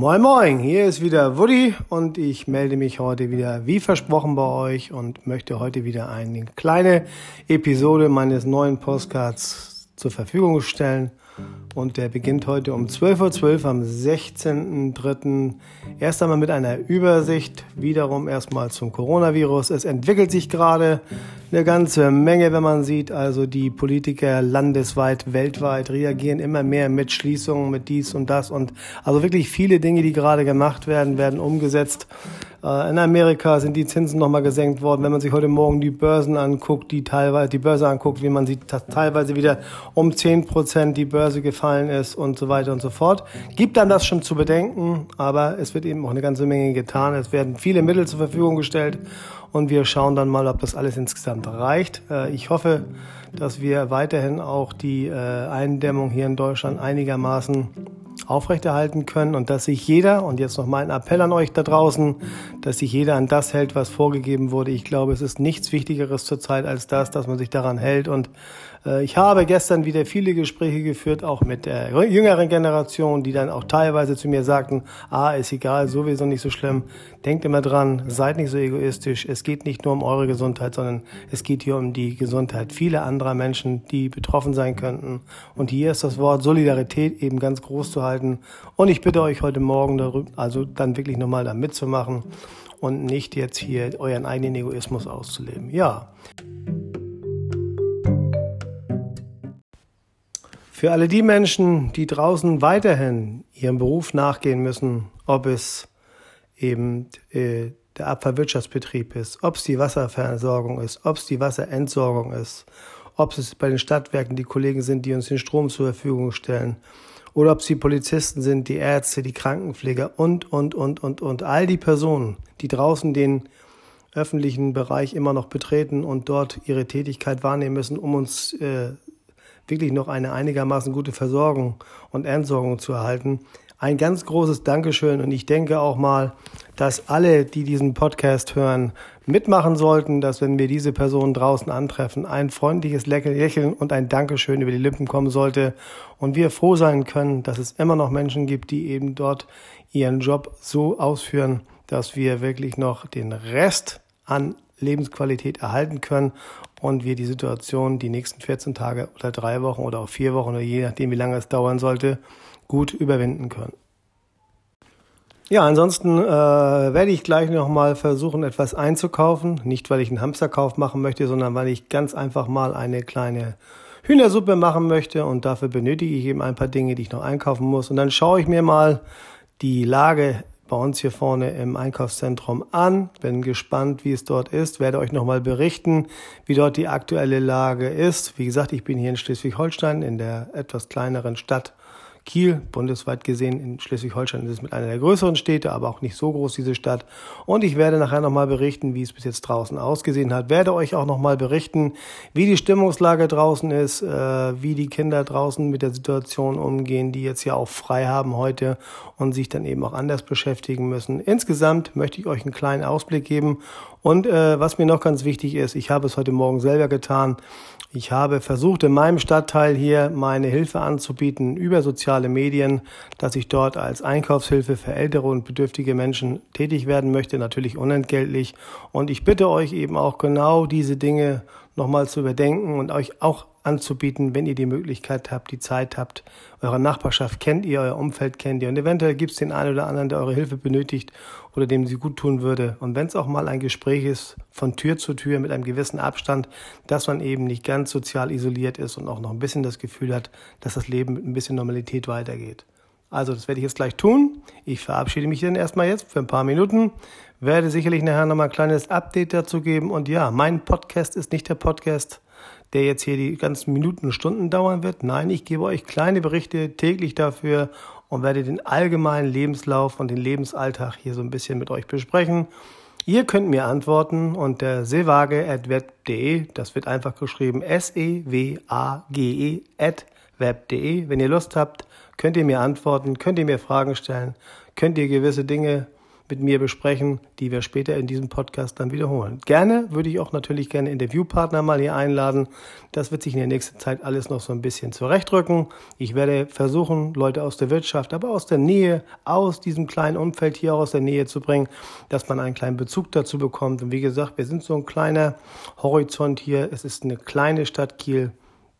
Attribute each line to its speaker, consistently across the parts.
Speaker 1: Moin Moin, hier ist wieder Woody und ich melde mich heute wieder wie versprochen bei euch und möchte heute wieder eine kleine Episode meines neuen Postcards zur Verfügung stellen. Und der beginnt heute um 12.12 Uhr .12 am 16.03. Erst einmal mit einer Übersicht, wiederum erstmal zum Coronavirus. Es entwickelt sich gerade eine ganze Menge, wenn man sieht. Also die Politiker landesweit, weltweit reagieren immer mehr mit Schließungen, mit dies und das. Und also wirklich viele Dinge, die gerade gemacht werden, werden umgesetzt. Äh, in Amerika sind die Zinsen nochmal gesenkt worden. Wenn man sich heute Morgen die Börsen anguckt, die teilweise, die Börse anguckt, wie man sieht, dass teilweise wieder um 10 Prozent die Börse gefallen ist und so weiter und so fort. Gibt dann das schon zu bedenken, aber es wird eben auch eine ganze Menge getan. Es werden viele Mittel zur Verfügung gestellt und wir schauen dann mal, ob das alles insgesamt reicht. Äh, ich hoffe, dass wir weiterhin auch die äh, Eindämmung hier in Deutschland einigermaßen aufrechterhalten können und dass sich jeder, und jetzt noch mal ein Appell an euch da draußen, dass sich jeder an das hält, was vorgegeben wurde. Ich glaube, es ist nichts Wichtigeres zurzeit als das, dass man sich daran hält und äh, ich habe gestern wieder viele Gespräche geführt, auch mit der jüngeren Generation, die dann auch teilweise zu mir sagten, ah, ist egal, sowieso nicht so schlimm. Denkt immer dran, seid nicht so egoistisch. Es geht nicht nur um eure Gesundheit, sondern es geht hier um die Gesundheit vieler anderer Menschen, die betroffen sein könnten. Und hier ist das Wort Solidarität eben ganz groß zu halten. Und ich bitte euch heute Morgen darüber, also dann wirklich nochmal da mitzumachen und nicht jetzt hier euren eigenen Egoismus auszuleben. Ja. Für alle die Menschen, die draußen weiterhin ihrem Beruf nachgehen müssen, ob es eben äh, der Abfallwirtschaftsbetrieb ist, ob es die Wasserversorgung ist, ob es die Wasserentsorgung ist, ob es bei den Stadtwerken die Kollegen sind, die uns den Strom zur Verfügung stellen, oder ob es die Polizisten sind, die Ärzte, die Krankenpfleger und, und, und, und, und all die Personen, die draußen den öffentlichen Bereich immer noch betreten und dort ihre Tätigkeit wahrnehmen müssen, um uns äh, wirklich noch eine einigermaßen gute Versorgung und Entsorgung zu erhalten. Ein ganz großes Dankeschön. Und ich denke auch mal, dass alle, die diesen Podcast hören, mitmachen sollten, dass wenn wir diese Personen draußen antreffen, ein freundliches Lächeln und ein Dankeschön über die Lippen kommen sollte. Und wir froh sein können, dass es immer noch Menschen gibt, die eben dort ihren Job so ausführen, dass wir wirklich noch den Rest an Lebensqualität erhalten können und wir die Situation die nächsten 14 Tage oder drei Wochen oder auch vier Wochen oder je nachdem, wie lange es dauern sollte, gut überwinden können. Ja, ansonsten äh, werde ich gleich nochmal versuchen, etwas einzukaufen. Nicht, weil ich einen Hamsterkauf machen möchte, sondern weil ich ganz einfach mal eine kleine Hühnersuppe machen möchte und dafür benötige ich eben ein paar Dinge, die ich noch einkaufen muss. Und dann schaue ich mir mal die Lage bei uns hier vorne im Einkaufszentrum an. Bin gespannt, wie es dort ist. Werde euch nochmal berichten, wie dort die aktuelle Lage ist. Wie gesagt, ich bin hier in Schleswig-Holstein in der etwas kleineren Stadt Kiel, bundesweit gesehen in Schleswig-Holstein ist es mit einer der größeren Städte, aber auch nicht so groß diese Stadt. Und ich werde nachher nochmal berichten, wie es bis jetzt draußen ausgesehen hat. Werde euch auch nochmal berichten, wie die Stimmungslage draußen ist, äh, wie die Kinder draußen mit der Situation umgehen, die jetzt ja auch frei haben heute und sich dann eben auch anders beschäftigen müssen. Insgesamt möchte ich euch einen kleinen Ausblick geben. Und äh, was mir noch ganz wichtig ist, ich habe es heute Morgen selber getan. Ich habe versucht, in meinem Stadtteil hier meine Hilfe anzubieten über soziale Medien, dass ich dort als Einkaufshilfe für ältere und bedürftige Menschen tätig werden möchte, natürlich unentgeltlich. Und ich bitte euch eben auch genau diese Dinge nochmal zu überdenken und euch auch anzubieten, wenn ihr die Möglichkeit habt, die Zeit habt. Eure Nachbarschaft kennt ihr, euer Umfeld kennt ihr und eventuell gibt es den einen oder anderen, der eure Hilfe benötigt oder dem sie gut tun würde. Und wenn es auch mal ein Gespräch ist von Tür zu Tür mit einem gewissen Abstand, dass man eben nicht ganz sozial isoliert ist und auch noch ein bisschen das Gefühl hat, dass das Leben mit ein bisschen Normalität weitergeht. Also das werde ich jetzt gleich tun. Ich verabschiede mich dann erstmal jetzt für ein paar Minuten, werde sicherlich nachher nochmal ein kleines Update dazu geben. Und ja, mein Podcast ist nicht der Podcast, der jetzt hier die ganzen Minuten und Stunden dauern wird. Nein, ich gebe euch kleine Berichte täglich dafür und werde den allgemeinen Lebenslauf und den Lebensalltag hier so ein bisschen mit euch besprechen. Ihr könnt mir antworten unter sewage.web.de. Das wird einfach geschrieben S-E-W-A-G-E at web.de. Wenn ihr Lust habt, könnt ihr mir antworten, könnt ihr mir Fragen stellen, könnt ihr gewisse Dinge mit mir besprechen, die wir später in diesem Podcast dann wiederholen. Gerne würde ich auch natürlich gerne Interviewpartner mal hier einladen. Das wird sich in der nächsten Zeit alles noch so ein bisschen zurechtrücken. Ich werde versuchen, Leute aus der Wirtschaft, aber aus der Nähe, aus diesem kleinen Umfeld hier auch aus der Nähe zu bringen, dass man einen kleinen Bezug dazu bekommt. Und wie gesagt, wir sind so ein kleiner Horizont hier. Es ist eine kleine Stadt Kiel.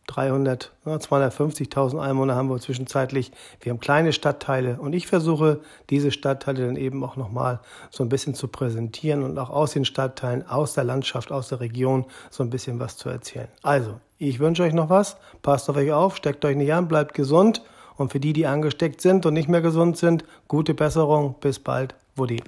Speaker 1: 300, 250.000 Einwohner haben wir zwischenzeitlich. Wir haben kleine Stadtteile und ich versuche, diese Stadtteile dann eben auch nochmal so ein bisschen zu präsentieren und auch aus den Stadtteilen, aus der Landschaft, aus der Region so ein bisschen was zu erzählen. Also, ich wünsche euch noch was. Passt auf euch auf, steckt euch nicht an, bleibt gesund. Und für die, die angesteckt sind und nicht mehr gesund sind, gute Besserung. Bis bald. Woody.